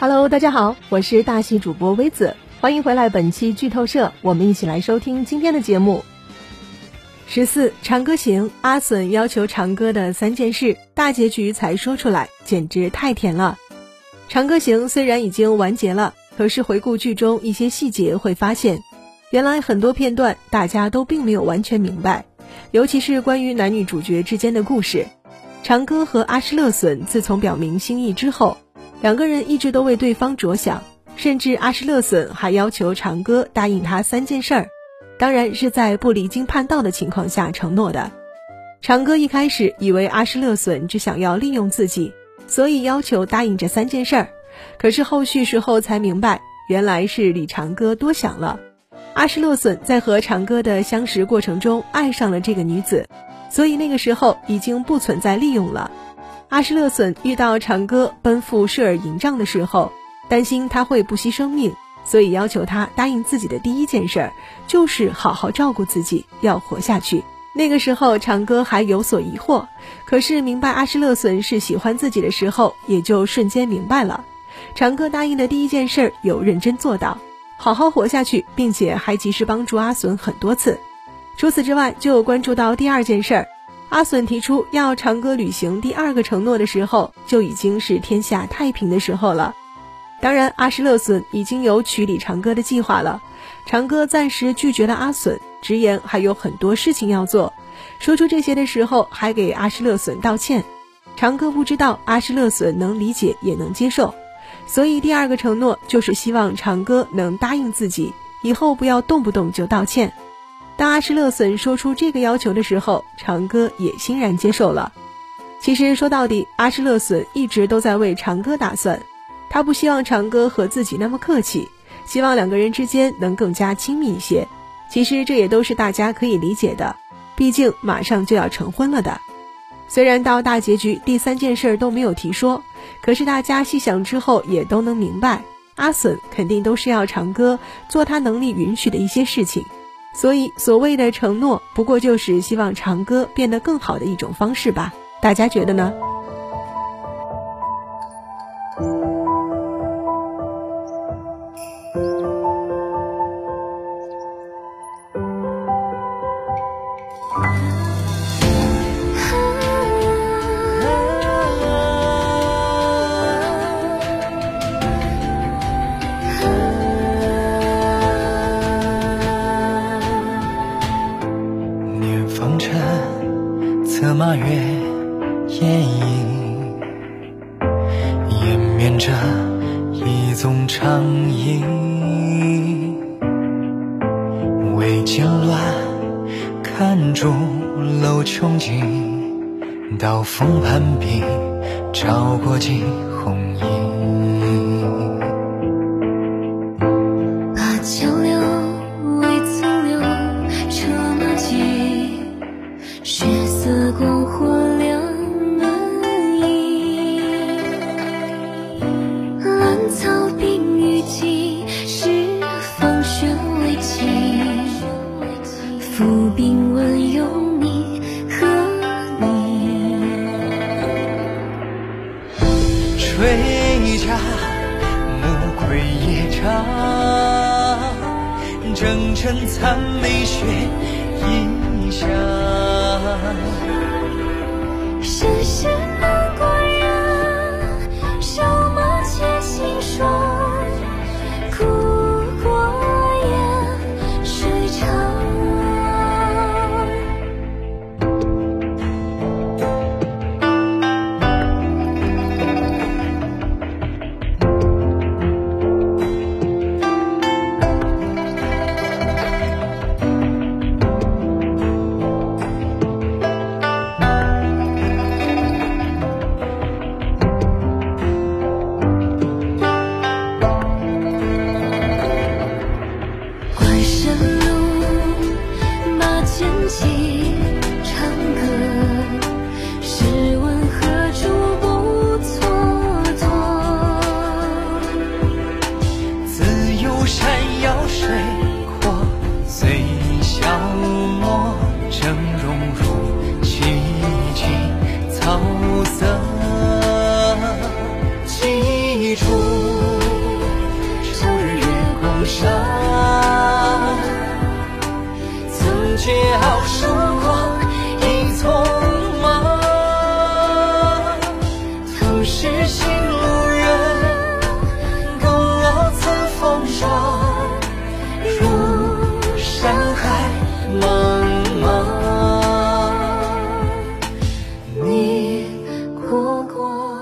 Hello，大家好，我是大戏主播微子，欢迎回来本期剧透社，我们一起来收听今天的节目。十四长歌行，阿隼要求长歌的三件事，大结局才说出来，简直太甜了。长歌行虽然已经完结了，可是回顾剧中一些细节，会发现，原来很多片段大家都并没有完全明白，尤其是关于男女主角之间的故事。长歌和阿诗勒隼自从表明心意之后。两个人一直都为对方着想，甚至阿什勒隼还要求长歌答应他三件事儿，当然是在不离经叛道的情况下承诺的。长歌一开始以为阿什勒隼只想要利用自己，所以要求答应这三件事儿，可是后续时候才明白，原来是李长歌多想了。阿什勒隼在和长歌的相识过程中爱上了这个女子，所以那个时候已经不存在利用了。阿什勒隼遇到长歌奔赴舍尔营帐的时候，担心他会不惜生命，所以要求他答应自己的第一件事儿就是好好照顾自己，要活下去。那个时候长歌还有所疑惑，可是明白阿什勒隼是喜欢自己的时候，也就瞬间明白了。长歌答应的第一件事儿有认真做到，好好活下去，并且还及时帮助阿隼很多次。除此之外，就关注到第二件事儿。阿隼提出要长歌履行第二个承诺的时候，就已经是天下太平的时候了。当然，阿什勒隼已经有娶李长歌的计划了。长歌暂时拒绝了阿隼，直言还有很多事情要做。说出这些的时候，还给阿什勒隼道歉。长歌不知道阿什勒隼能理解也能接受，所以第二个承诺就是希望长歌能答应自己，以后不要动不动就道歉。当阿什勒隼说出这个要求的时候，长歌也欣然接受了。其实说到底，阿什勒隼一直都在为长歌打算，他不希望长歌和自己那么客气，希望两个人之间能更加亲密一些。其实这也都是大家可以理解的，毕竟马上就要成婚了的。虽然到大结局第三件事都没有提说，可是大家细想之后也都能明白，阿隼肯定都是要长歌做他能力允许的一些事情。所以，所谓的承诺，不过就是希望长歌变得更好的一种方式吧？大家觉得呢？风尘策马月掩影，延绵着一纵长影。未见乱，看竹楼琼景，刀锋攀壁，照过惊鸿影。归夜长，征尘残梅雪一香。世事。等。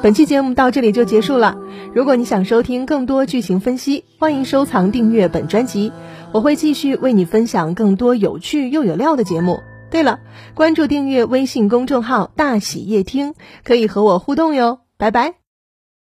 本期节目到这里就结束了。如果你想收听更多剧情分析，欢迎收藏订阅本专辑，我会继续为你分享更多有趣又有料的节目。对了，关注订阅微信公众号“大喜夜听”，可以和我互动哟。拜拜。